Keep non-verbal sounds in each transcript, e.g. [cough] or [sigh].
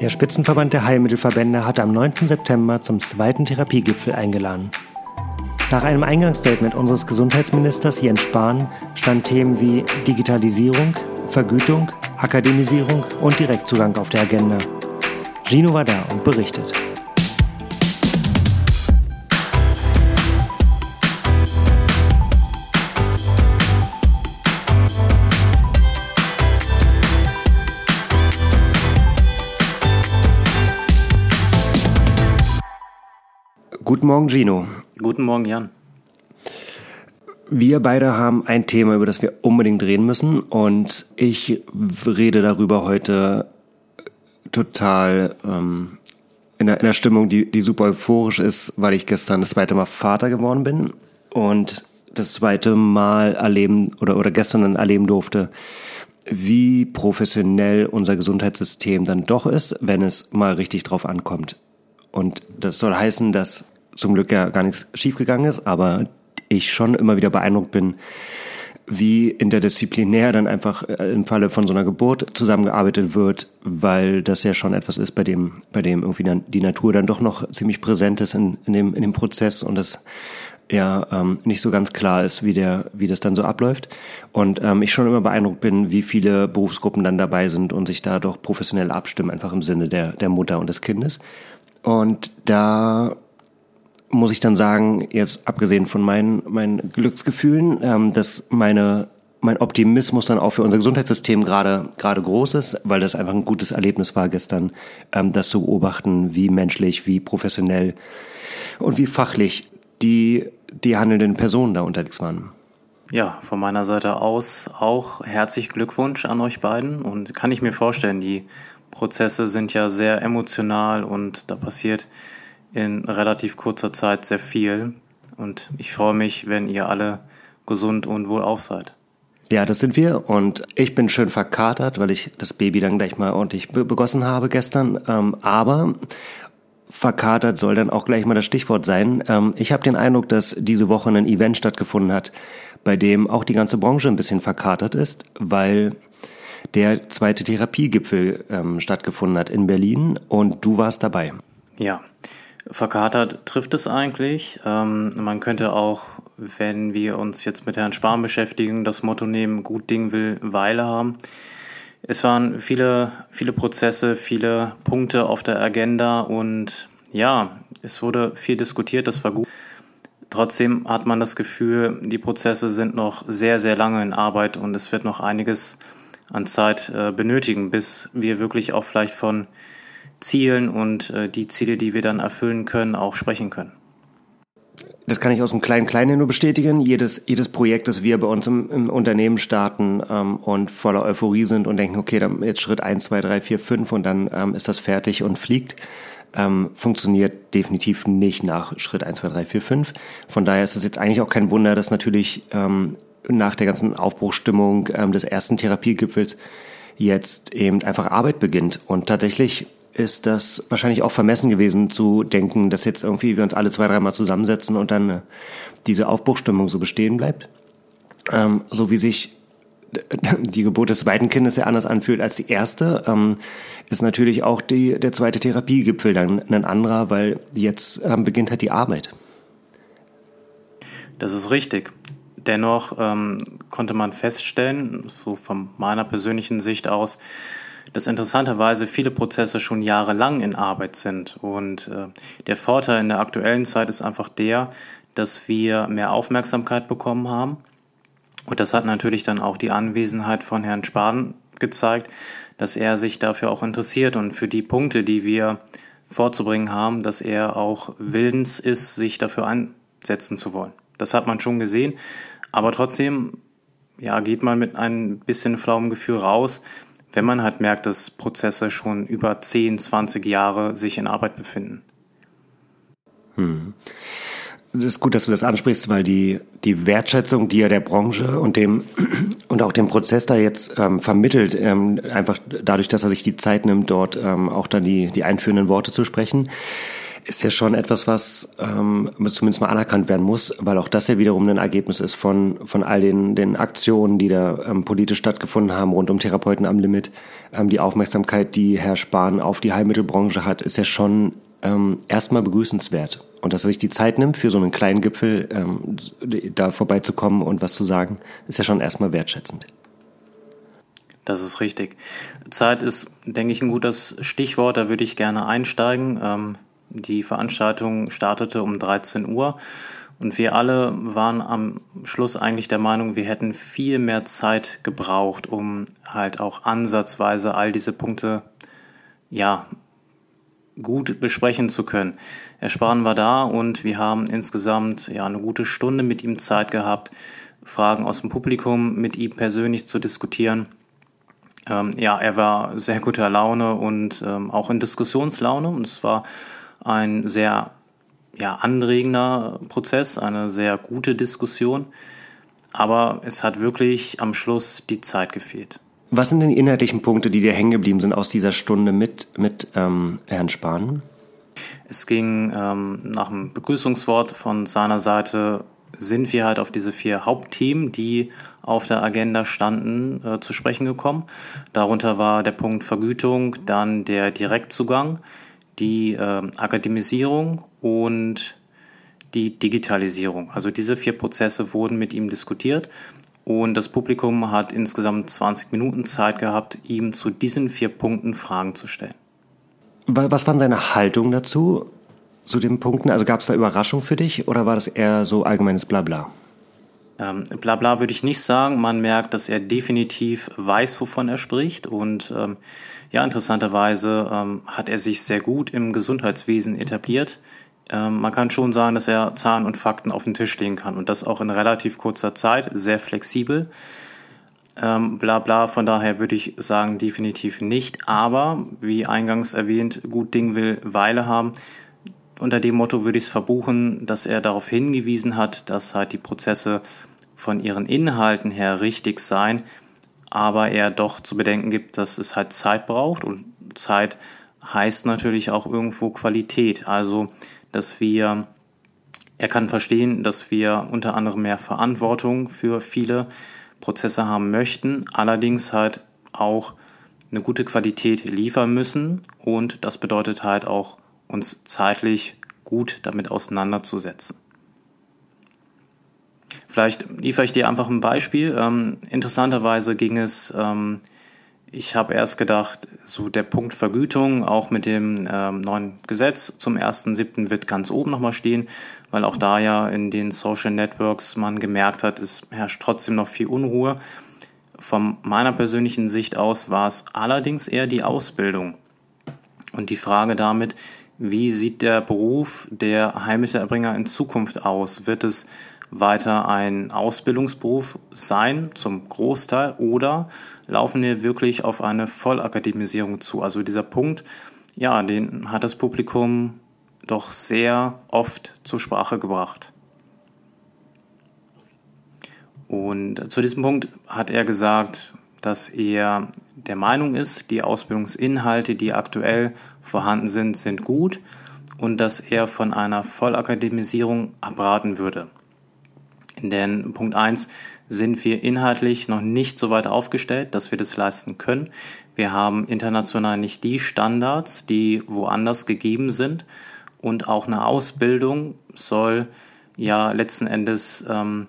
Der Spitzenverband der Heilmittelverbände hatte am 9. September zum zweiten Therapiegipfel eingeladen. Nach einem Eingangsstatement unseres Gesundheitsministers Jens Spahn standen Themen wie Digitalisierung, Vergütung, Akademisierung und Direktzugang auf der Agenda. Gino war da und berichtet. Guten Morgen, Gino. Guten Morgen, Jan. Wir beide haben ein Thema, über das wir unbedingt reden müssen und ich rede darüber heute total ähm, in, einer, in einer Stimmung, die, die super euphorisch ist, weil ich gestern das zweite Mal Vater geworden bin und das zweite Mal erleben oder, oder gestern dann erleben durfte, wie professionell unser Gesundheitssystem dann doch ist, wenn es mal richtig drauf ankommt. Und das soll heißen, dass zum Glück ja gar nichts schiefgegangen ist, aber ich schon immer wieder beeindruckt bin, wie interdisziplinär dann einfach äh, im Falle von so einer Geburt zusammengearbeitet wird, weil das ja schon etwas ist, bei dem, bei dem irgendwie dann die Natur dann doch noch ziemlich präsent ist in, in, dem, in dem Prozess und das ja ähm, nicht so ganz klar ist, wie der, wie das dann so abläuft. Und ähm, ich schon immer beeindruckt bin, wie viele Berufsgruppen dann dabei sind und sich da doch professionell abstimmen, einfach im Sinne der, der Mutter und des Kindes. Und da muss ich dann sagen, jetzt abgesehen von meinen, meinen Glücksgefühlen, ähm, dass meine mein Optimismus dann auch für unser Gesundheitssystem gerade gerade groß ist, weil das einfach ein gutes Erlebnis war gestern, ähm, das zu beobachten, wie menschlich, wie professionell und wie fachlich die die handelnden Personen da unterwegs waren. Ja, von meiner Seite aus auch herzlich Glückwunsch an euch beiden und kann ich mir vorstellen, die Prozesse sind ja sehr emotional und da passiert in relativ kurzer Zeit sehr viel. Und ich freue mich, wenn ihr alle gesund und wohlauf seid. Ja, das sind wir und ich bin schön verkatert, weil ich das Baby dann gleich mal ordentlich begossen habe gestern. Ähm, aber verkatert soll dann auch gleich mal das Stichwort sein. Ähm, ich habe den Eindruck, dass diese Woche ein Event stattgefunden hat, bei dem auch die ganze Branche ein bisschen verkatert ist, weil der zweite Therapiegipfel ähm, stattgefunden hat in Berlin und du warst dabei. Ja, Verkatert trifft es eigentlich. Ähm, man könnte auch, wenn wir uns jetzt mit Herrn Spahn beschäftigen, das Motto nehmen, gut Ding will Weile haben. Es waren viele, viele Prozesse, viele Punkte auf der Agenda und ja, es wurde viel diskutiert, das war gut. Trotzdem hat man das Gefühl, die Prozesse sind noch sehr, sehr lange in Arbeit und es wird noch einiges an Zeit äh, benötigen, bis wir wirklich auch vielleicht von Zielen und äh, die Ziele, die wir dann erfüllen können, auch sprechen können. Das kann ich aus dem kleinen Kleinen nur bestätigen. Jedes, jedes Projekt, das wir bei uns im, im Unternehmen starten ähm, und voller Euphorie sind und denken, okay, dann jetzt Schritt eins, zwei, drei, vier, fünf und dann ähm, ist das fertig und fliegt, ähm, funktioniert definitiv nicht nach Schritt eins, zwei, drei, vier, fünf. Von daher ist es jetzt eigentlich auch kein Wunder, dass natürlich ähm, nach der ganzen Aufbruchstimmung ähm, des ersten Therapiegipfels jetzt eben einfach Arbeit beginnt. Und tatsächlich ist das wahrscheinlich auch vermessen gewesen zu denken, dass jetzt irgendwie wir uns alle zwei, dreimal zusammensetzen und dann äh, diese Aufbruchstimmung so bestehen bleibt. Ähm, so wie sich [laughs] die Geburt des zweiten Kindes ja anders anfühlt als die erste, ähm, ist natürlich auch die, der zweite Therapiegipfel dann ein anderer, weil jetzt ähm, beginnt halt die Arbeit. Das ist richtig. Dennoch ähm, konnte man feststellen, so von meiner persönlichen Sicht aus, dass interessanterweise viele Prozesse schon jahrelang in Arbeit sind. Und äh, der Vorteil in der aktuellen Zeit ist einfach der, dass wir mehr Aufmerksamkeit bekommen haben. Und das hat natürlich dann auch die Anwesenheit von Herrn Spahn gezeigt, dass er sich dafür auch interessiert und für die Punkte, die wir vorzubringen haben, dass er auch willens ist, sich dafür einsetzen zu wollen. Das hat man schon gesehen, aber trotzdem ja, geht man mit ein bisschen flauem Gefühl raus, wenn man halt merkt, dass Prozesse schon über 10, 20 Jahre sich in Arbeit befinden. Hm. Das ist gut, dass du das ansprichst, weil die, die Wertschätzung, die ja der Branche und dem [clears throat] und auch dem Prozess da jetzt ähm, vermittelt, ähm, einfach dadurch, dass er sich die Zeit nimmt, dort ähm, auch dann die, die einführenden Worte zu sprechen, ist ja schon etwas, was ähm, zumindest mal anerkannt werden muss, weil auch das ja wiederum ein Ergebnis ist von, von all den, den Aktionen, die da ähm, politisch stattgefunden haben rund um Therapeuten am Limit. Ähm, die Aufmerksamkeit, die Herr Spahn auf die Heilmittelbranche hat, ist ja schon ähm, erstmal begrüßenswert. Und dass er sich die Zeit nimmt, für so einen kleinen Gipfel ähm, da vorbeizukommen und was zu sagen, ist ja schon erstmal wertschätzend. Das ist richtig. Zeit ist, denke ich, ein gutes Stichwort. Da würde ich gerne einsteigen. Ähm, die Veranstaltung startete um 13 Uhr und wir alle waren am Schluss eigentlich der Meinung, wir hätten viel mehr Zeit gebraucht, um halt auch ansatzweise all diese Punkte ja gut besprechen zu können. Herr Spahn war da und wir haben insgesamt ja eine gute Stunde mit ihm Zeit gehabt, Fragen aus dem Publikum mit ihm persönlich zu diskutieren. Ähm, ja, er war sehr guter Laune und ähm, auch in Diskussionslaune und es war ein sehr ja, anregender Prozess, eine sehr gute Diskussion. Aber es hat wirklich am Schluss die Zeit gefehlt. Was sind denn die inhaltlichen Punkte, die dir hängen geblieben sind aus dieser Stunde mit, mit ähm, Herrn Spahn? Es ging ähm, nach dem Begrüßungswort von seiner Seite, sind wir halt auf diese vier Hauptthemen, die auf der Agenda standen, äh, zu sprechen gekommen. Darunter war der Punkt Vergütung, dann der Direktzugang, die äh, Akademisierung und die Digitalisierung. Also diese vier Prozesse wurden mit ihm diskutiert und das Publikum hat insgesamt 20 Minuten Zeit gehabt, ihm zu diesen vier Punkten Fragen zu stellen. Was war seine Haltung dazu, zu den Punkten? Also gab es da Überraschung für dich oder war das eher so allgemeines Blabla? Ähm, Blabla würde ich nicht sagen. Man merkt, dass er definitiv weiß, wovon er spricht. Und ähm, ja, interessanterweise ähm, hat er sich sehr gut im Gesundheitswesen etabliert. Ähm, man kann schon sagen, dass er Zahlen und Fakten auf den Tisch legen kann und das auch in relativ kurzer Zeit, sehr flexibel. Ähm, bla bla, von daher würde ich sagen, definitiv nicht. Aber, wie eingangs erwähnt, gut Ding will Weile haben. Unter dem Motto würde ich es verbuchen, dass er darauf hingewiesen hat, dass halt die Prozesse von ihren Inhalten her richtig seien, aber er doch zu bedenken gibt, dass es halt Zeit braucht und Zeit heißt natürlich auch irgendwo Qualität. Also dass wir, er kann verstehen, dass wir unter anderem mehr Verantwortung für viele Prozesse haben möchten, allerdings halt auch eine gute Qualität liefern müssen und das bedeutet halt auch uns zeitlich gut damit auseinanderzusetzen. Vielleicht liefere ich dir einfach ein Beispiel. Ähm, interessanterweise ging es ähm, ich habe erst gedacht, so der Punkt Vergütung auch mit dem ähm, neuen Gesetz zum 1.7. wird ganz oben nochmal stehen, weil auch da ja in den Social Networks man gemerkt hat, es herrscht trotzdem noch viel Unruhe. Von meiner persönlichen Sicht aus war es allerdings eher die Ausbildung und die Frage damit, wie sieht der Beruf der Heilmittelerbringer in Zukunft aus? Wird es weiter ein Ausbildungsberuf sein, zum Großteil, oder laufen wir wirklich auf eine Vollakademisierung zu? Also dieser Punkt, ja, den hat das Publikum doch sehr oft zur Sprache gebracht. Und zu diesem Punkt hat er gesagt, dass er der Meinung ist, die Ausbildungsinhalte, die aktuell vorhanden sind, sind gut und dass er von einer Vollakademisierung abraten würde. Denn Punkt 1 sind wir inhaltlich noch nicht so weit aufgestellt, dass wir das leisten können. Wir haben international nicht die Standards, die woanders gegeben sind. Und auch eine Ausbildung soll ja letzten Endes ähm,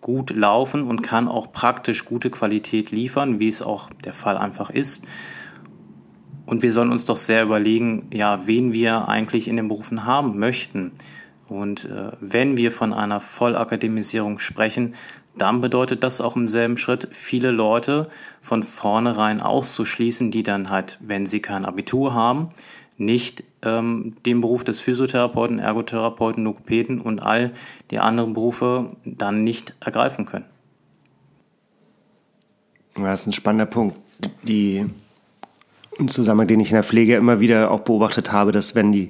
gut laufen und kann auch praktisch gute Qualität liefern, wie es auch der Fall einfach ist. Und wir sollen uns doch sehr überlegen, ja, wen wir eigentlich in den Berufen haben möchten. Und äh, wenn wir von einer Vollakademisierung sprechen, dann bedeutet das auch im selben Schritt, viele Leute von vornherein auszuschließen, die dann halt, wenn sie kein Abitur haben, nicht ähm, den Beruf des Physiotherapeuten, Ergotherapeuten, Logopäden und all die anderen Berufe dann nicht ergreifen können. Das ist ein spannender Punkt. Die Zusammenhang, den ich in der Pflege immer wieder auch beobachtet habe, dass wenn die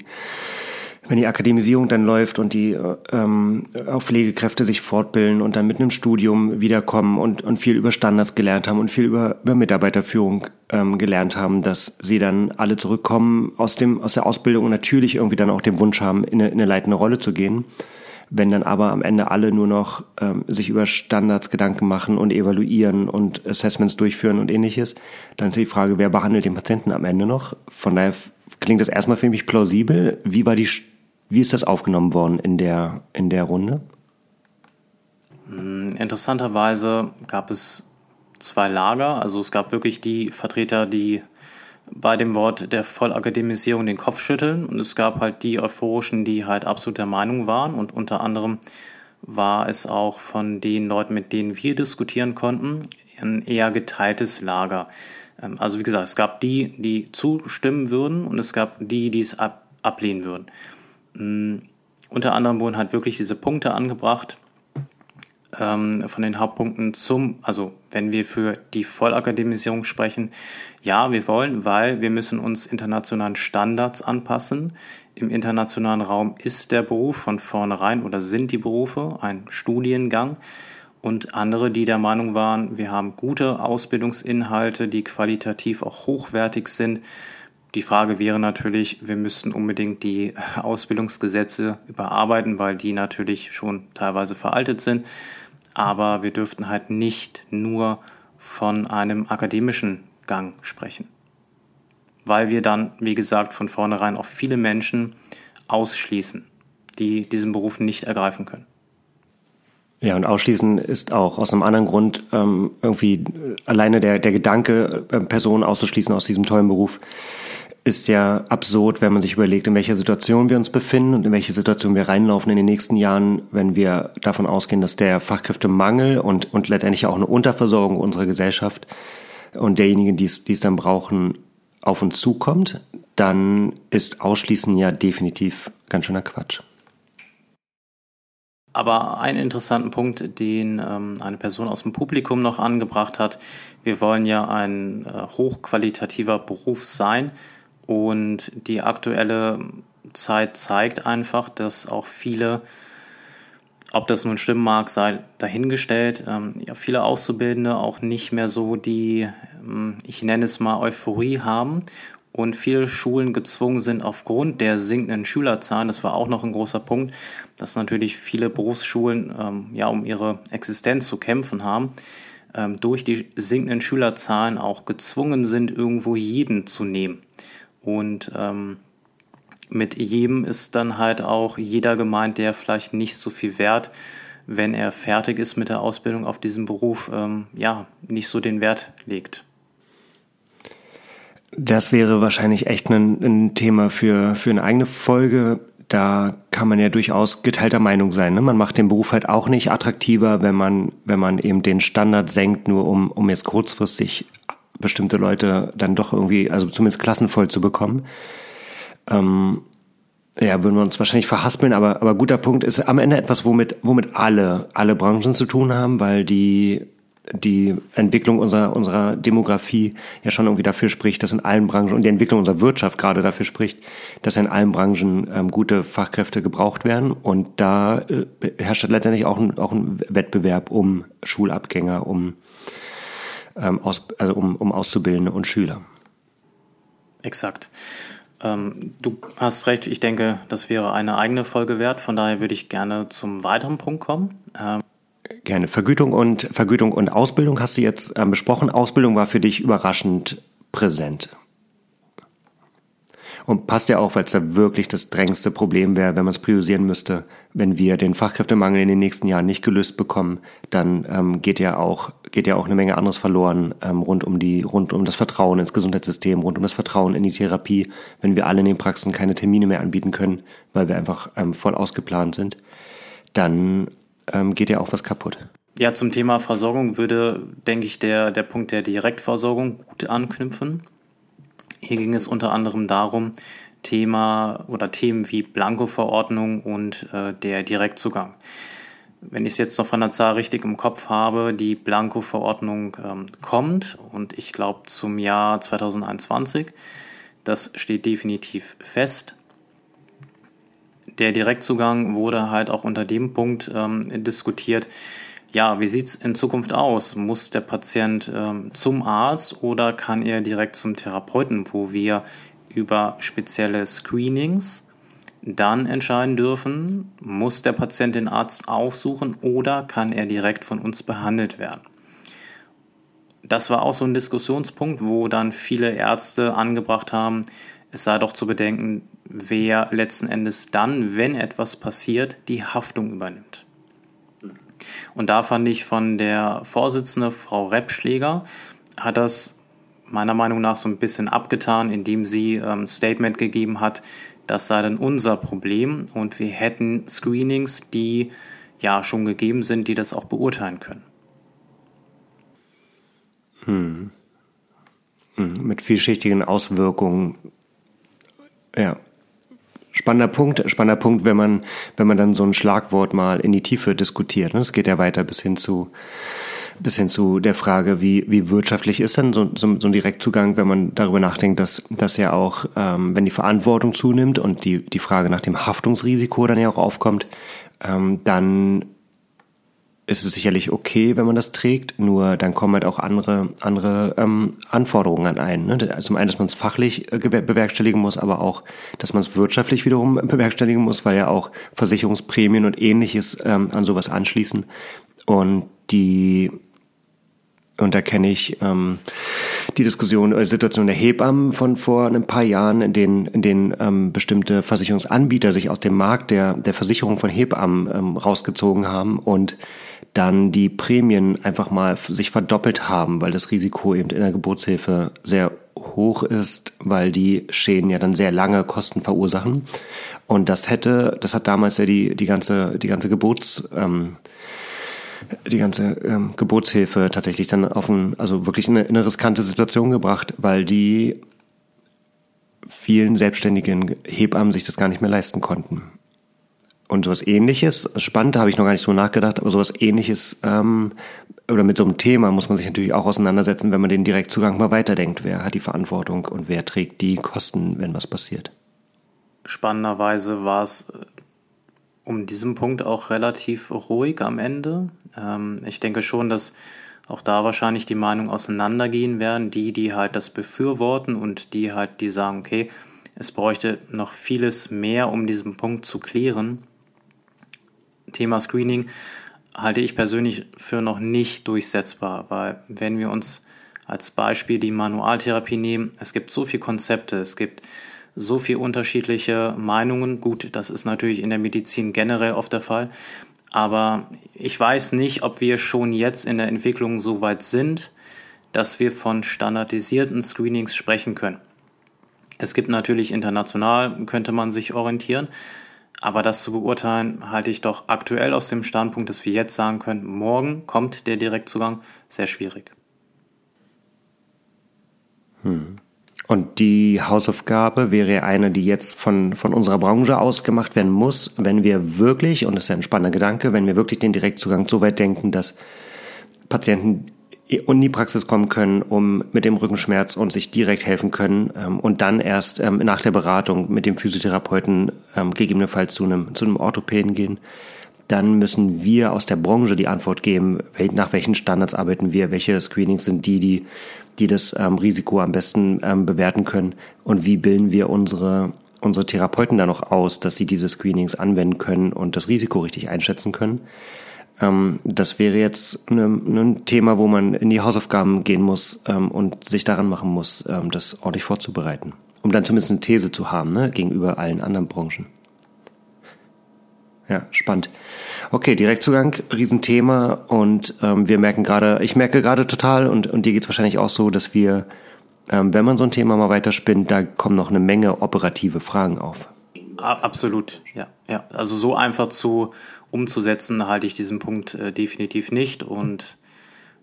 wenn die Akademisierung dann läuft und die ähm, auch Pflegekräfte sich fortbilden und dann mit einem Studium wiederkommen und, und viel über Standards gelernt haben und viel über, über Mitarbeiterführung ähm, gelernt haben, dass sie dann alle zurückkommen aus, dem, aus der Ausbildung und natürlich irgendwie dann auch den Wunsch haben, in eine, in eine leitende Rolle zu gehen. Wenn dann aber am Ende alle nur noch ähm, sich über Standards Gedanken machen und evaluieren und Assessments durchführen und ähnliches, dann ist die Frage, wer behandelt den Patienten am Ende noch? Von daher klingt das erstmal für mich plausibel. Wie war die wie ist das aufgenommen worden in der, in der Runde? Hm, interessanterweise gab es zwei Lager. Also es gab wirklich die Vertreter, die bei dem Wort der Vollakademisierung den Kopf schütteln und es gab halt die Euphorischen, die halt absolut der Meinung waren und unter anderem war es auch von den Leuten, mit denen wir diskutieren konnten, ein eher geteiltes Lager. Ähm, also wie gesagt, es gab die, die zustimmen würden und es gab die, die es ab, ablehnen würden. Mm, unter anderem wurden halt wirklich diese Punkte angebracht ähm, von den Hauptpunkten zum, also wenn wir für die Vollakademisierung sprechen, ja, wir wollen, weil wir müssen uns internationalen Standards anpassen. Im internationalen Raum ist der Beruf von vornherein oder sind die Berufe ein Studiengang und andere, die der Meinung waren, wir haben gute Ausbildungsinhalte, die qualitativ auch hochwertig sind, die Frage wäre natürlich, wir müssten unbedingt die Ausbildungsgesetze überarbeiten, weil die natürlich schon teilweise veraltet sind. Aber wir dürften halt nicht nur von einem akademischen Gang sprechen. Weil wir dann, wie gesagt, von vornherein auch viele Menschen ausschließen, die diesen Beruf nicht ergreifen können. Ja, und ausschließen ist auch aus einem anderen Grund ähm, irgendwie alleine der, der Gedanke, äh, Personen auszuschließen aus diesem tollen Beruf, ist ja absurd, wenn man sich überlegt, in welcher Situation wir uns befinden und in welche Situation wir reinlaufen in den nächsten Jahren, wenn wir davon ausgehen, dass der Fachkräftemangel und, und letztendlich auch eine Unterversorgung unserer Gesellschaft und derjenigen, die es, die es dann brauchen, auf uns zukommt, dann ist Ausschließen ja definitiv ganz schöner Quatsch. Aber einen interessanten Punkt, den ähm, eine Person aus dem Publikum noch angebracht hat, wir wollen ja ein äh, hochqualitativer Beruf sein und die aktuelle Zeit zeigt einfach, dass auch viele, ob das nun stimmen mag, sei dahingestellt, ähm, ja, viele Auszubildende auch nicht mehr so die, ähm, ich nenne es mal, Euphorie haben und viele Schulen gezwungen sind aufgrund der sinkenden Schülerzahlen, das war auch noch ein großer Punkt, dass natürlich viele Berufsschulen ähm, ja um ihre Existenz zu kämpfen haben, ähm, durch die sinkenden Schülerzahlen auch gezwungen sind, irgendwo jeden zu nehmen. Und ähm, mit jedem ist dann halt auch jeder gemeint, der vielleicht nicht so viel wert, wenn er fertig ist mit der Ausbildung auf diesem Beruf, ähm, ja, nicht so den Wert legt. Das wäre wahrscheinlich echt ein, ein, Thema für, für eine eigene Folge. Da kann man ja durchaus geteilter Meinung sein. Ne? Man macht den Beruf halt auch nicht attraktiver, wenn man, wenn man eben den Standard senkt, nur um, um jetzt kurzfristig bestimmte Leute dann doch irgendwie, also zumindest klassenvoll zu bekommen. Ähm, ja, würden wir uns wahrscheinlich verhaspeln, aber, aber guter Punkt ist am Ende etwas, womit, womit alle, alle Branchen zu tun haben, weil die, die Entwicklung unserer, unserer Demografie ja schon irgendwie dafür spricht, dass in allen Branchen und die Entwicklung unserer Wirtschaft gerade dafür spricht, dass in allen Branchen ähm, gute Fachkräfte gebraucht werden. Und da äh, herrscht letztendlich auch ein, auch ein Wettbewerb um Schulabgänger, um ähm, aus, also um, um Auszubildende und Schüler. Exakt. Ähm, du hast recht, ich denke, das wäre eine eigene Folge wert. Von daher würde ich gerne zum weiteren Punkt kommen. Ähm gerne. Vergütung und Vergütung und Ausbildung hast du jetzt ähm, besprochen. Ausbildung war für dich überraschend präsent. Und passt ja auch, weil es da wirklich das drängendste Problem wäre, wenn man es priorisieren müsste. Wenn wir den Fachkräftemangel in den nächsten Jahren nicht gelöst bekommen, dann ähm, geht ja auch geht ja auch eine Menge anderes verloren ähm, rund um die rund um das Vertrauen ins Gesundheitssystem, rund um das Vertrauen in die Therapie, wenn wir alle in den Praxen keine Termine mehr anbieten können, weil wir einfach ähm, voll ausgeplant sind, dann ähm, geht ja auch was kaputt. Ja, zum Thema Versorgung würde, denke ich, der, der Punkt der Direktversorgung gut anknüpfen. Hier ging es unter anderem darum, Thema oder Themen wie Blanko-Verordnung und äh, der Direktzugang. Wenn ich es jetzt noch von der Zahl richtig im Kopf habe, die Blanko-Verordnung ähm, kommt und ich glaube zum Jahr 2021. Das steht definitiv fest. Der Direktzugang wurde halt auch unter dem Punkt ähm, diskutiert, ja, wie sieht es in Zukunft aus? Muss der Patient ähm, zum Arzt oder kann er direkt zum Therapeuten, wo wir über spezielle Screenings dann entscheiden dürfen, muss der Patient den Arzt aufsuchen oder kann er direkt von uns behandelt werden. Das war auch so ein Diskussionspunkt, wo dann viele Ärzte angebracht haben, es sei doch zu bedenken, wer letzten Endes dann, wenn etwas passiert, die Haftung übernimmt. Und da fand ich von der Vorsitzende, Frau Reppschläger, hat das meiner Meinung nach so ein bisschen abgetan, indem sie ein ähm, Statement gegeben hat, das sei dann unser Problem und wir hätten Screenings, die ja schon gegeben sind, die das auch beurteilen können. Hm. hm. Mit vielschichtigen Auswirkungen. Ja. Spannender Punkt, spannender Punkt, wenn man, wenn man dann so ein Schlagwort mal in die Tiefe diskutiert. Es geht ja weiter bis hin zu bis hin zu der Frage, wie, wie wirtschaftlich ist denn so, so, so ein Direktzugang, wenn man darüber nachdenkt, dass, dass ja auch, ähm, wenn die Verantwortung zunimmt und die, die Frage nach dem Haftungsrisiko dann ja auch aufkommt, ähm, dann ist es sicherlich okay, wenn man das trägt, nur dann kommen halt auch andere, andere ähm, Anforderungen an einen. Ne? Zum einen, dass man es fachlich äh, bewerkstelligen muss, aber auch, dass man es wirtschaftlich wiederum bewerkstelligen muss, weil ja auch Versicherungsprämien und ähnliches ähm, an sowas anschließen. Und die und da kenne ich ähm, die Diskussion oder Situation der Hebammen von vor ein paar Jahren, in denen, in denen ähm, bestimmte Versicherungsanbieter sich aus dem Markt der, der Versicherung von Hebammen ähm, rausgezogen haben und dann die Prämien einfach mal sich verdoppelt haben, weil das Risiko eben in der Geburtshilfe sehr hoch ist, weil die Schäden ja dann sehr lange Kosten verursachen. Und das hätte, das hat damals ja die, die ganze, die ganze Geburts, ähm, die ganze ähm, Geburtshilfe tatsächlich dann auf ein, also wirklich in eine, in eine riskante Situation gebracht, weil die vielen selbstständigen Hebammen sich das gar nicht mehr leisten konnten. Und sowas ähnliches, spannend, habe ich noch gar nicht drüber nachgedacht, aber sowas ähnliches ähm, oder mit so einem Thema muss man sich natürlich auch auseinandersetzen, wenn man den Direktzugang mal weiterdenkt. Wer hat die Verantwortung und wer trägt die Kosten, wenn was passiert? Spannenderweise war es um diesen Punkt auch relativ ruhig am Ende. Ähm, ich denke schon, dass auch da wahrscheinlich die Meinungen auseinandergehen werden. Die, die halt das befürworten und die halt, die sagen, okay, es bräuchte noch vieles mehr, um diesen Punkt zu klären. Thema Screening halte ich persönlich für noch nicht durchsetzbar, weil wenn wir uns als Beispiel die Manualtherapie nehmen, es gibt so viele Konzepte, es gibt so viele unterschiedliche Meinungen. Gut, das ist natürlich in der Medizin generell oft der Fall. Aber ich weiß nicht, ob wir schon jetzt in der Entwicklung so weit sind, dass wir von standardisierten Screenings sprechen können. Es gibt natürlich international, könnte man sich orientieren, aber das zu beurteilen, halte ich doch aktuell aus dem Standpunkt, dass wir jetzt sagen können, morgen kommt der Direktzugang, sehr schwierig. Hm. Und die Hausaufgabe wäre eine, die jetzt von, von unserer Branche aus gemacht werden muss, wenn wir wirklich, und das ist ja ein spannender Gedanke, wenn wir wirklich den Direktzugang so weit denken, dass Patienten in die Praxis kommen können, um mit dem Rückenschmerz und sich direkt helfen können ähm, und dann erst ähm, nach der Beratung mit dem Physiotherapeuten ähm, gegebenenfalls zu einem, zu einem Orthopäden gehen, dann müssen wir aus der Branche die Antwort geben, nach welchen Standards arbeiten wir, welche Screenings sind die, die die das ähm, Risiko am besten ähm, bewerten können und wie bilden wir unsere unsere Therapeuten da noch aus, dass sie diese Screenings anwenden können und das Risiko richtig einschätzen können. Ähm, das wäre jetzt ne, ein Thema, wo man in die Hausaufgaben gehen muss ähm, und sich daran machen muss, ähm, das ordentlich vorzubereiten, um dann zumindest eine These zu haben ne, gegenüber allen anderen Branchen. Ja, spannend. Okay, Direktzugang, Riesenthema und ähm, wir merken gerade, ich merke gerade total und, und dir geht es wahrscheinlich auch so, dass wir, ähm, wenn man so ein Thema mal weiterspinnt, da kommen noch eine Menge operative Fragen auf. Absolut, ja. ja. Also so einfach zu umzusetzen, halte ich diesen Punkt äh, definitiv nicht und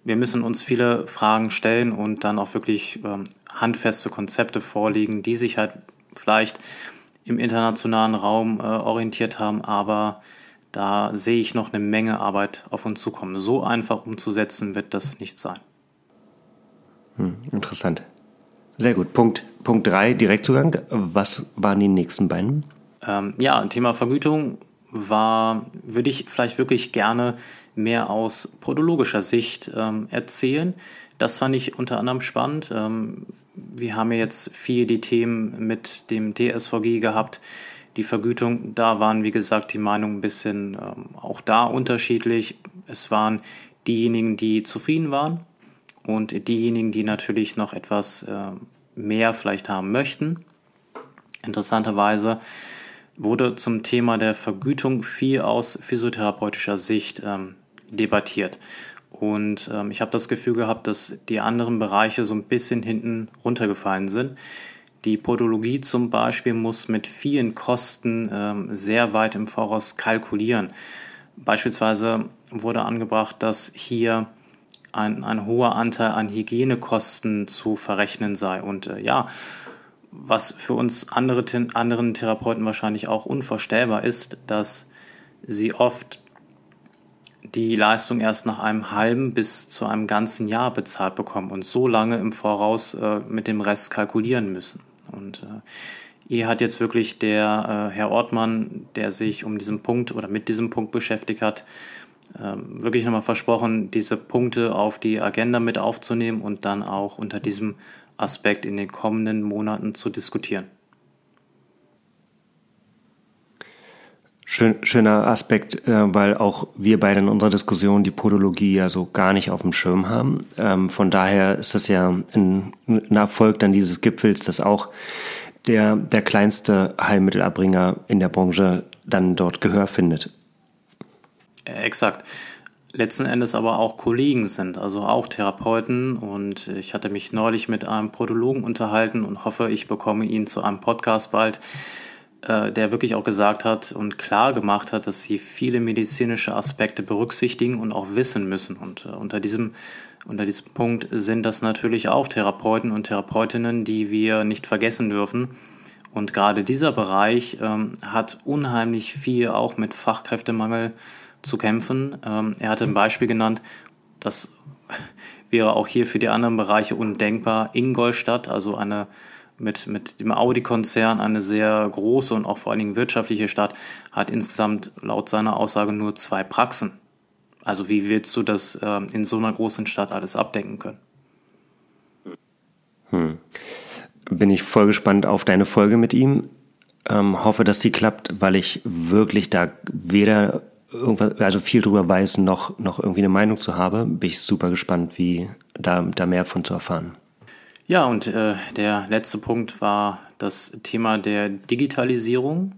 wir müssen uns viele Fragen stellen und dann auch wirklich ähm, handfeste Konzepte vorlegen, die sich halt vielleicht im internationalen Raum äh, orientiert haben, aber da sehe ich noch eine Menge Arbeit auf uns zukommen. So einfach umzusetzen wird das nicht sein. Hm, interessant. Sehr gut. Punkt, Punkt 3, Direktzugang. Was waren die nächsten beiden? Ähm, ja, Thema Vergütung war, würde ich vielleicht wirklich gerne mehr aus podologischer Sicht ähm, erzählen. Das fand ich unter anderem spannend. Ähm, wir haben ja jetzt viel die Themen mit dem DSVG gehabt. Die Vergütung, da waren, wie gesagt, die Meinungen ein bisschen ähm, auch da unterschiedlich. Es waren diejenigen, die zufrieden waren und diejenigen, die natürlich noch etwas äh, mehr vielleicht haben möchten. Interessanterweise wurde zum Thema der Vergütung viel aus physiotherapeutischer Sicht ähm, debattiert. Und ähm, ich habe das Gefühl gehabt, dass die anderen Bereiche so ein bisschen hinten runtergefallen sind. Die Podologie zum Beispiel muss mit vielen Kosten ähm, sehr weit im Voraus kalkulieren. Beispielsweise wurde angebracht, dass hier ein, ein hoher Anteil an Hygienekosten zu verrechnen sei. Und äh, ja, was für uns andere, anderen Therapeuten wahrscheinlich auch unvorstellbar ist, dass sie oft die Leistung erst nach einem halben bis zu einem ganzen Jahr bezahlt bekommen und so lange im Voraus äh, mit dem Rest kalkulieren müssen. Und äh, hier hat jetzt wirklich der äh, Herr Ortmann, der sich um diesen Punkt oder mit diesem Punkt beschäftigt hat, ähm, wirklich nochmal versprochen, diese Punkte auf die Agenda mit aufzunehmen und dann auch unter diesem Aspekt in den kommenden Monaten zu diskutieren. Schön, schöner Aspekt, äh, weil auch wir beide in unserer Diskussion die Podologie ja so gar nicht auf dem Schirm haben. Ähm, von daher ist das ja ein, ein Erfolg dann dieses Gipfels, dass auch der, der kleinste Heilmittelerbringer in der Branche dann dort Gehör findet. Äh, exakt. Letzten Endes aber auch Kollegen sind, also auch Therapeuten. Und ich hatte mich neulich mit einem Podologen unterhalten und hoffe, ich bekomme ihn zu einem Podcast bald, äh, der wirklich auch gesagt hat und klar gemacht hat, dass sie viele medizinische Aspekte berücksichtigen und auch wissen müssen. Und äh, unter diesem unter diesem Punkt sind das natürlich auch Therapeuten und Therapeutinnen, die wir nicht vergessen dürfen. Und gerade dieser Bereich ähm, hat unheimlich viel auch mit Fachkräftemangel zu kämpfen. Ähm, er hatte ein Beispiel genannt, das wäre auch hier für die anderen Bereiche undenkbar. Ingolstadt, also eine mit, mit dem Audi-Konzern eine sehr große und auch vor allen Dingen wirtschaftliche Stadt, hat insgesamt laut seiner Aussage nur zwei Praxen. Also wie willst du das ähm, in so einer großen Stadt alles abdecken können? Hm. Bin ich voll gespannt auf deine Folge mit ihm. Ähm, hoffe, dass die klappt, weil ich wirklich da weder irgendwas, also viel drüber weiß, noch, noch irgendwie eine Meinung zu habe. Bin ich super gespannt, wie da, da mehr von zu erfahren. Ja, und äh, der letzte Punkt war das Thema der Digitalisierung.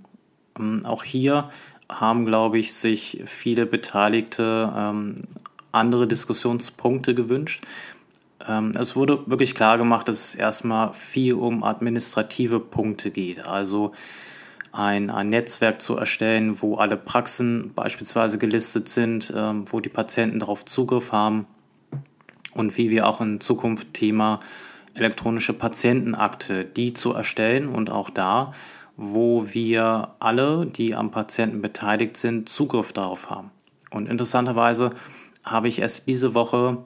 Ähm, auch hier haben, glaube ich, sich viele Beteiligte ähm, andere Diskussionspunkte gewünscht. Ähm, es wurde wirklich klar gemacht, dass es erstmal viel um administrative Punkte geht. Also ein, ein Netzwerk zu erstellen, wo alle Praxen beispielsweise gelistet sind, ähm, wo die Patienten darauf Zugriff haben und wie wir auch in Zukunft Thema elektronische Patientenakte, die zu erstellen und auch da, wo wir alle, die am Patienten beteiligt sind, Zugriff darauf haben. Und interessanterweise habe ich erst diese Woche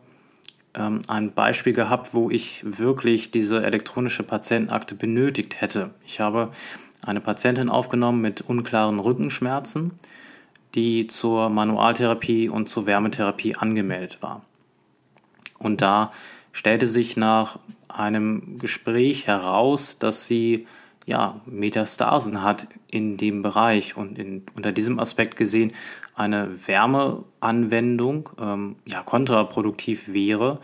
ähm, ein Beispiel gehabt, wo ich wirklich diese elektronische Patientenakte benötigt hätte. Ich habe eine Patientin aufgenommen mit unklaren Rückenschmerzen, die zur Manualtherapie und zur Wärmetherapie angemeldet war. Und da stellte sich nach einem Gespräch heraus, dass sie ja, Metastasen hat in dem Bereich und in, unter diesem Aspekt gesehen eine Wärmeanwendung ähm, ja, kontraproduktiv wäre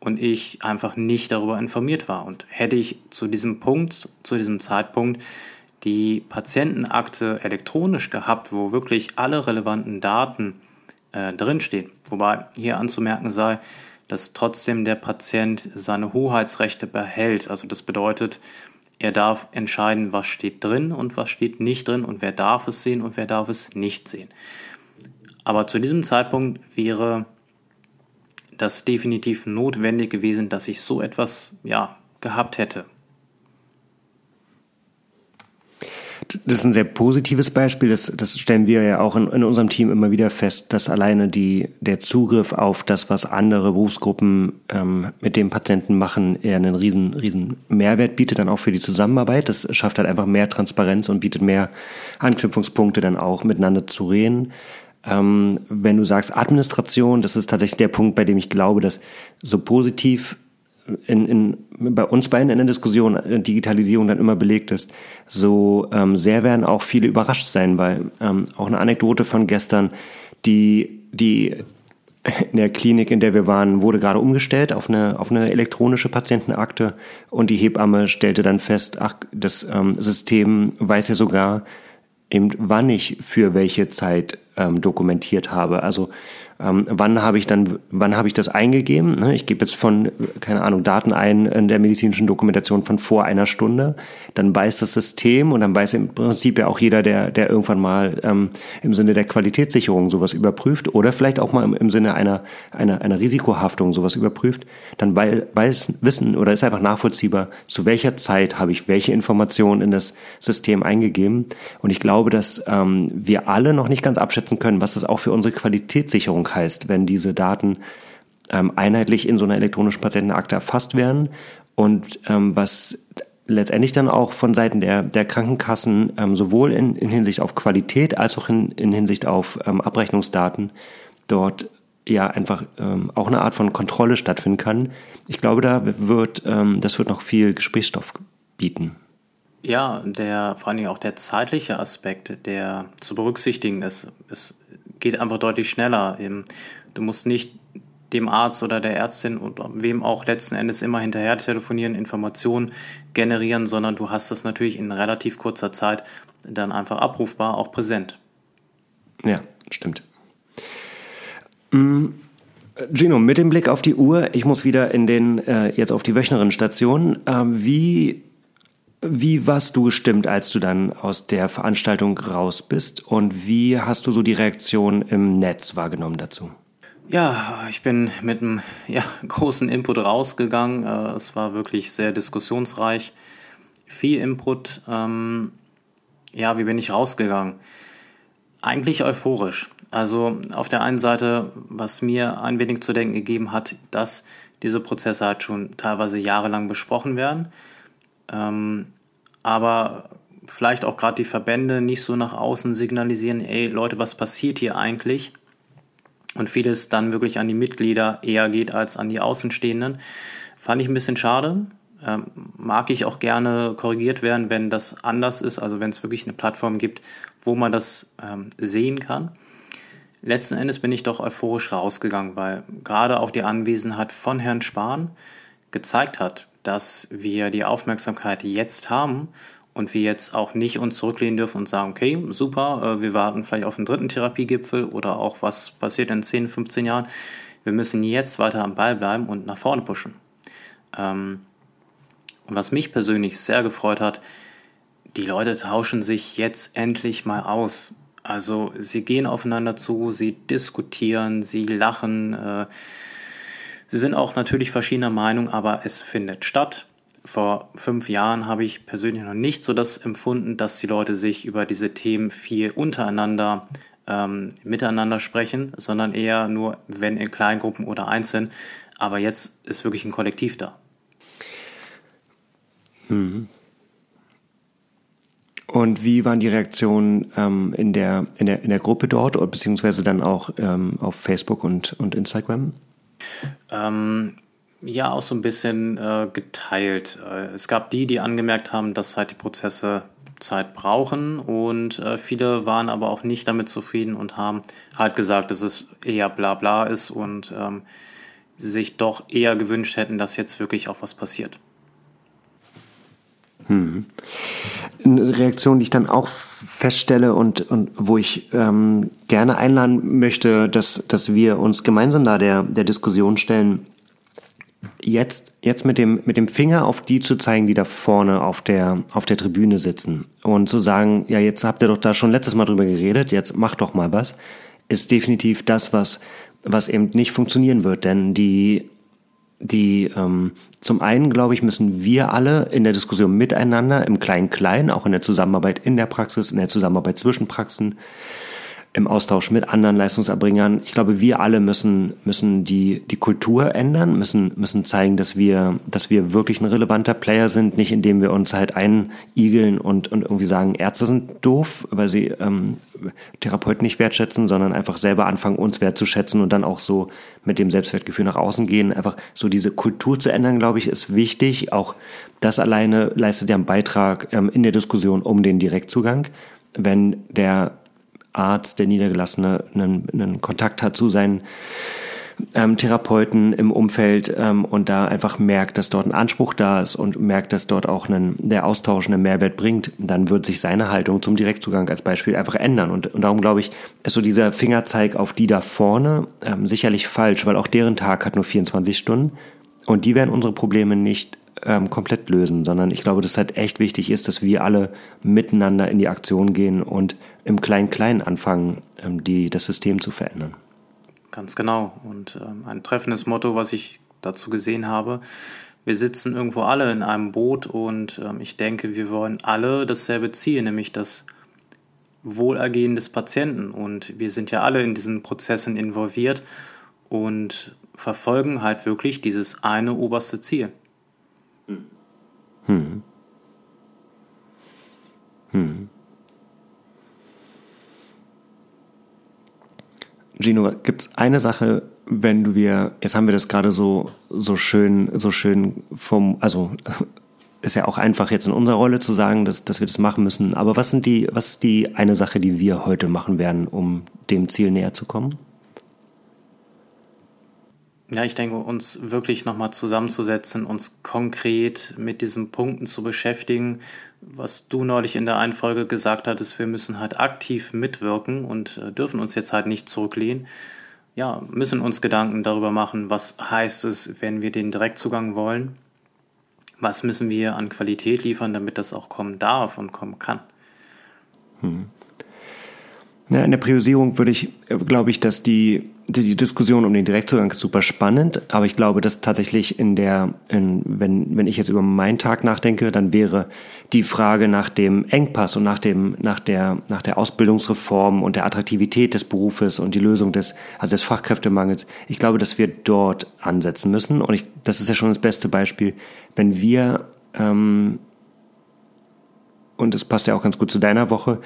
und ich einfach nicht darüber informiert war. Und hätte ich zu diesem Punkt, zu diesem Zeitpunkt die Patientenakte elektronisch gehabt, wo wirklich alle relevanten Daten äh, drinstehen, wobei hier anzumerken sei, dass trotzdem der Patient seine Hoheitsrechte behält. Also das bedeutet, er darf entscheiden, was steht drin und was steht nicht drin und wer darf es sehen und wer darf es nicht sehen. Aber zu diesem Zeitpunkt wäre das definitiv notwendig gewesen, dass ich so etwas ja, gehabt hätte. Das ist ein sehr positives Beispiel. Das, das stellen wir ja auch in, in unserem Team immer wieder fest, dass alleine die, der Zugriff auf das, was andere Berufsgruppen ähm, mit dem Patienten machen, eher einen riesen, riesen Mehrwert bietet, dann auch für die Zusammenarbeit. Das schafft halt einfach mehr Transparenz und bietet mehr Anknüpfungspunkte dann auch miteinander zu reden. Ähm, wenn du sagst Administration, das ist tatsächlich der Punkt, bei dem ich glaube, dass so positiv in, in, bei uns beiden in der Diskussion äh, Digitalisierung dann immer belegt ist, so ähm, sehr werden auch viele überrascht sein, weil ähm, auch eine Anekdote von gestern, die, die [laughs] in der Klinik, in der wir waren, wurde gerade umgestellt auf eine, auf eine elektronische Patientenakte und die Hebamme stellte dann fest, ach, das ähm, System weiß ja sogar, eben wann ich für welche Zeit ähm, dokumentiert habe. Also ähm, wann habe ich dann, wann habe ich das eingegeben? Ne? Ich gebe jetzt von, keine Ahnung, Daten ein in der medizinischen Dokumentation von vor einer Stunde. Dann weiß das System und dann weiß im Prinzip ja auch jeder, der, der irgendwann mal ähm, im Sinne der Qualitätssicherung sowas überprüft oder vielleicht auch mal im, im Sinne einer, einer, einer Risikohaftung sowas überprüft, dann weiß, wissen oder ist einfach nachvollziehbar, zu welcher Zeit habe ich welche Informationen in das System eingegeben. Und ich glaube, dass ähm, wir alle noch nicht ganz abschätzen können, was das auch für unsere Qualitätssicherung Heißt, wenn diese Daten ähm, einheitlich in so einer elektronischen Patientenakte erfasst werden und ähm, was letztendlich dann auch von Seiten der, der Krankenkassen ähm, sowohl in, in Hinsicht auf Qualität als auch in, in Hinsicht auf ähm, Abrechnungsdaten dort ja einfach ähm, auch eine Art von Kontrolle stattfinden kann. Ich glaube, da wird ähm, das wird noch viel Gesprächsstoff bieten. Ja, der vor allen Dingen auch der zeitliche Aspekt, der zu berücksichtigen ist, ist geht einfach deutlich schneller. Du musst nicht dem Arzt oder der Ärztin oder wem auch letzten Endes immer hinterher telefonieren, Informationen generieren, sondern du hast das natürlich in relativ kurzer Zeit dann einfach abrufbar, auch präsent. Ja, stimmt. Mm, Gino, mit dem Blick auf die Uhr, ich muss wieder in den, äh, jetzt auf die wöchneren Stationen. Äh, wie wie warst du gestimmt, als du dann aus der Veranstaltung raus bist? Und wie hast du so die Reaktion im Netz wahrgenommen dazu? Ja, ich bin mit einem ja, großen Input rausgegangen. Äh, es war wirklich sehr diskussionsreich. Viel Input. Ähm, ja, wie bin ich rausgegangen? Eigentlich euphorisch. Also auf der einen Seite, was mir ein wenig zu denken gegeben hat, dass diese Prozesse halt schon teilweise jahrelang besprochen werden ähm, aber vielleicht auch gerade die Verbände nicht so nach außen signalisieren, ey Leute, was passiert hier eigentlich? Und vieles dann wirklich an die Mitglieder eher geht als an die Außenstehenden. Fand ich ein bisschen schade. Ähm, mag ich auch gerne korrigiert werden, wenn das anders ist, also wenn es wirklich eine Plattform gibt, wo man das ähm, sehen kann. Letzten Endes bin ich doch euphorisch rausgegangen, weil gerade auch die Anwesenheit von Herrn Spahn gezeigt hat, dass wir die Aufmerksamkeit jetzt haben und wir jetzt auch nicht uns zurücklehnen dürfen und sagen, okay, super, äh, wir warten vielleicht auf einen dritten Therapiegipfel oder auch was passiert in 10, 15 Jahren. Wir müssen jetzt weiter am Ball bleiben und nach vorne pushen. Ähm, und was mich persönlich sehr gefreut hat, die Leute tauschen sich jetzt endlich mal aus. Also sie gehen aufeinander zu, sie diskutieren, sie lachen, äh, Sie sind auch natürlich verschiedener Meinung, aber es findet statt. Vor fünf Jahren habe ich persönlich noch nicht so das empfunden, dass die Leute sich über diese Themen viel untereinander ähm, miteinander sprechen, sondern eher nur, wenn in Kleingruppen oder einzeln. Aber jetzt ist wirklich ein Kollektiv da. Mhm. Und wie waren die Reaktionen ähm, in, der, in, der, in der Gruppe dort, beziehungsweise dann auch ähm, auf Facebook und, und Instagram? Ähm, ja, auch so ein bisschen äh, geteilt. Äh, es gab die, die angemerkt haben, dass halt die Prozesse Zeit brauchen und äh, viele waren aber auch nicht damit zufrieden und haben halt gesagt, dass es eher bla bla ist und ähm, sich doch eher gewünscht hätten, dass jetzt wirklich auch was passiert. Hm. Eine Reaktion, die ich dann auch feststelle und, und wo ich ähm, gerne einladen möchte, dass, dass wir uns gemeinsam da der, der Diskussion stellen, jetzt, jetzt mit dem, mit dem Finger auf die zu zeigen, die da vorne auf der, auf der Tribüne sitzen und zu sagen, ja, jetzt habt ihr doch da schon letztes Mal drüber geredet, jetzt macht doch mal was, ist definitiv das, was, was eben nicht funktionieren wird, denn die die ähm, zum einen, glaube ich, müssen wir alle in der Diskussion miteinander, im Klein-Klein, auch in der Zusammenarbeit in der Praxis, in der Zusammenarbeit zwischen Praxen, im Austausch mit anderen Leistungserbringern. Ich glaube, wir alle müssen, müssen die, die Kultur ändern, müssen, müssen zeigen, dass wir, dass wir wirklich ein relevanter Player sind, nicht indem wir uns halt einigeln und, und irgendwie sagen, Ärzte sind doof, weil sie ähm, Therapeuten nicht wertschätzen, sondern einfach selber anfangen, uns wertzuschätzen und dann auch so mit dem Selbstwertgefühl nach außen gehen. Einfach so diese Kultur zu ändern, glaube ich, ist wichtig. Auch das alleine leistet ja einen Beitrag ähm, in der Diskussion um den Direktzugang. Wenn der Arzt, der Niedergelassene, einen, einen Kontakt hat zu seinen ähm, Therapeuten im Umfeld ähm, und da einfach merkt, dass dort ein Anspruch da ist und merkt, dass dort auch einen, der Austausch einen Mehrwert bringt, dann wird sich seine Haltung zum Direktzugang als Beispiel einfach ändern. Und, und darum glaube ich, ist so dieser Fingerzeig auf die da vorne ähm, sicherlich falsch, weil auch deren Tag hat nur 24 Stunden und die werden unsere Probleme nicht ähm, komplett lösen, sondern ich glaube, dass halt echt wichtig ist, dass wir alle miteinander in die Aktion gehen und im Klein-Klein anfangen, ähm, die, das System zu verändern. Ganz genau. Und ähm, ein treffendes Motto, was ich dazu gesehen habe, wir sitzen irgendwo alle in einem Boot und ähm, ich denke, wir wollen alle dasselbe Ziel, nämlich das Wohlergehen des Patienten. Und wir sind ja alle in diesen Prozessen involviert und verfolgen halt wirklich dieses eine oberste Ziel. Hm. Hm. Gino, gibt es eine Sache, wenn du wir, jetzt haben wir das gerade so, so schön, so schön vom, also [laughs] ist ja auch einfach jetzt in unserer Rolle zu sagen, dass, dass wir das machen müssen. Aber was sind die, was ist die eine Sache, die wir heute machen werden, um dem Ziel näher zu kommen? Ja, ich denke, uns wirklich nochmal zusammenzusetzen, uns konkret mit diesen Punkten zu beschäftigen, was du neulich in der einen Folge gesagt hattest, wir müssen halt aktiv mitwirken und äh, dürfen uns jetzt halt nicht zurücklehnen. Ja, müssen uns Gedanken darüber machen, was heißt es, wenn wir den Direktzugang wollen? Was müssen wir an Qualität liefern, damit das auch kommen darf und kommen kann? Hm. Ja, in der Priorisierung würde ich, äh, glaube ich, dass die die Diskussion um den Direktzugang ist super spannend, aber ich glaube, dass tatsächlich in der, in, wenn, wenn ich jetzt über meinen Tag nachdenke, dann wäre die Frage nach dem Engpass und nach dem, nach der, nach der Ausbildungsreform und der Attraktivität des Berufes und die Lösung des, also des Fachkräftemangels. Ich glaube, dass wir dort ansetzen müssen und ich, das ist ja schon das beste Beispiel, wenn wir, ähm, und das passt ja auch ganz gut zu deiner Woche,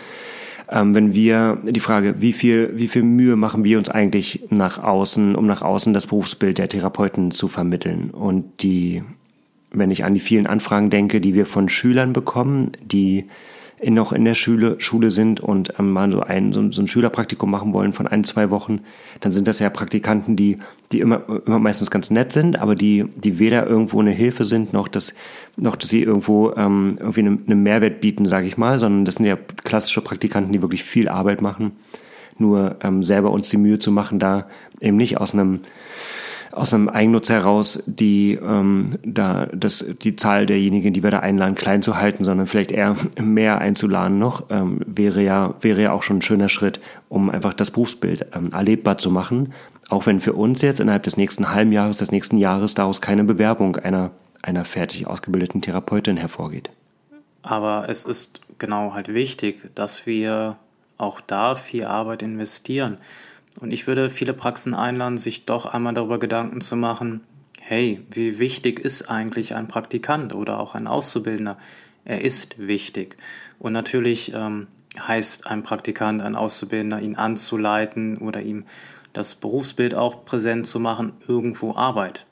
ähm, wenn wir die Frage, wie viel, wie viel Mühe machen wir uns eigentlich nach außen, um nach außen das Berufsbild der Therapeuten zu vermitteln? Und die, wenn ich an die vielen Anfragen denke, die wir von Schülern bekommen, die noch in der Schule, Schule sind und ähm, mal so ein, so, so ein Schülerpraktikum machen wollen von ein, zwei Wochen, dann sind das ja Praktikanten, die, die immer, immer meistens ganz nett sind, aber die, die weder irgendwo eine Hilfe sind, noch dass, noch dass sie irgendwo ähm, irgendwie einen eine Mehrwert bieten, sage ich mal, sondern das sind ja klassische Praktikanten, die wirklich viel Arbeit machen. Nur ähm, selber uns die Mühe zu machen, da eben nicht aus einem aus einem Eigennutz heraus die ähm, da das die Zahl derjenigen, die wir da einladen, klein zu halten, sondern vielleicht eher [laughs] mehr einzuladen noch, ähm, wäre ja wäre ja auch schon ein schöner Schritt, um einfach das Berufsbild ähm, erlebbar zu machen, auch wenn für uns jetzt innerhalb des nächsten halben Jahres, des nächsten Jahres daraus keine Bewerbung einer einer fertig ausgebildeten Therapeutin hervorgeht. Aber es ist genau halt wichtig, dass wir auch da viel Arbeit investieren. Und ich würde viele Praxen einladen, sich doch einmal darüber Gedanken zu machen, hey, wie wichtig ist eigentlich ein Praktikant oder auch ein Auszubildender? Er ist wichtig. Und natürlich ähm, heißt ein Praktikant, ein Auszubildender, ihn anzuleiten oder ihm das Berufsbild auch präsent zu machen, irgendwo Arbeit.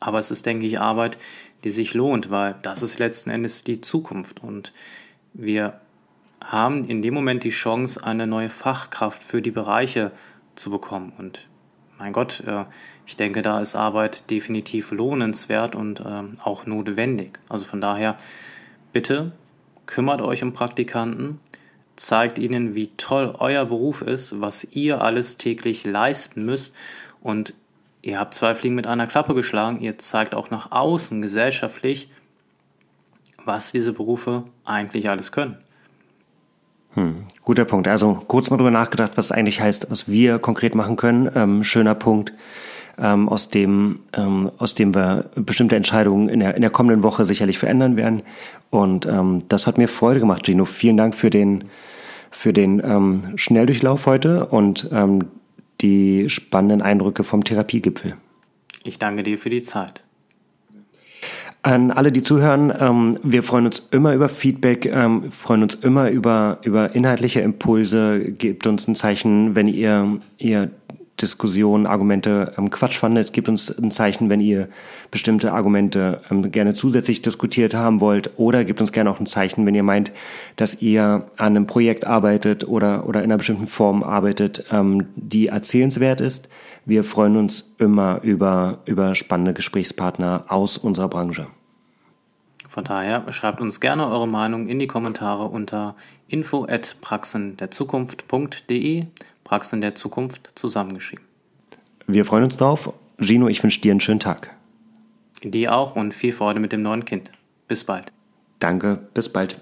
Aber es ist, denke ich, Arbeit, die sich lohnt, weil das ist letzten Endes die Zukunft. Und wir haben in dem Moment die Chance, eine neue Fachkraft für die Bereiche zu bekommen. Und mein Gott, äh, ich denke, da ist Arbeit definitiv lohnenswert und ähm, auch notwendig. Also von daher, bitte kümmert euch um Praktikanten, zeigt ihnen, wie toll euer Beruf ist, was ihr alles täglich leisten müsst und ihr habt zwei Fliegen mit einer Klappe geschlagen, ihr zeigt auch nach außen gesellschaftlich, was diese Berufe eigentlich alles können. Hm, guter Punkt. Also kurz mal drüber nachgedacht, was eigentlich heißt, was wir konkret machen können. Ähm, schöner Punkt. ähm, aus dem ähm, aus dem wir bestimmte Entscheidungen in der in der kommenden Woche sicherlich verändern werden. Und ähm, das hat mir Freude gemacht, Gino. Vielen Dank für den für den ähm, Schnelldurchlauf heute und ähm, die spannenden Eindrücke vom Therapiegipfel. Ich danke dir für die Zeit. An alle, die zuhören, ähm, wir freuen uns immer über Feedback, ähm, freuen uns immer über, über inhaltliche Impulse. Gebt uns ein Zeichen, wenn ihr, ihr Diskussionen, Argumente ähm, Quatsch fandet. Gebt uns ein Zeichen, wenn ihr bestimmte Argumente ähm, gerne zusätzlich diskutiert haben wollt. Oder gebt uns gerne auch ein Zeichen, wenn ihr meint, dass ihr an einem Projekt arbeitet oder, oder in einer bestimmten Form arbeitet, ähm, die erzählenswert ist. Wir freuen uns immer über, über spannende Gesprächspartner aus unserer Branche. Von daher schreibt uns gerne eure Meinung in die Kommentare unter info@praxenderzukunft.de, Praxen der Zukunft zusammengeschrieben. Wir freuen uns drauf. Gino, ich wünsche dir einen schönen Tag. Dir auch und viel Freude mit dem neuen Kind. Bis bald. Danke, bis bald.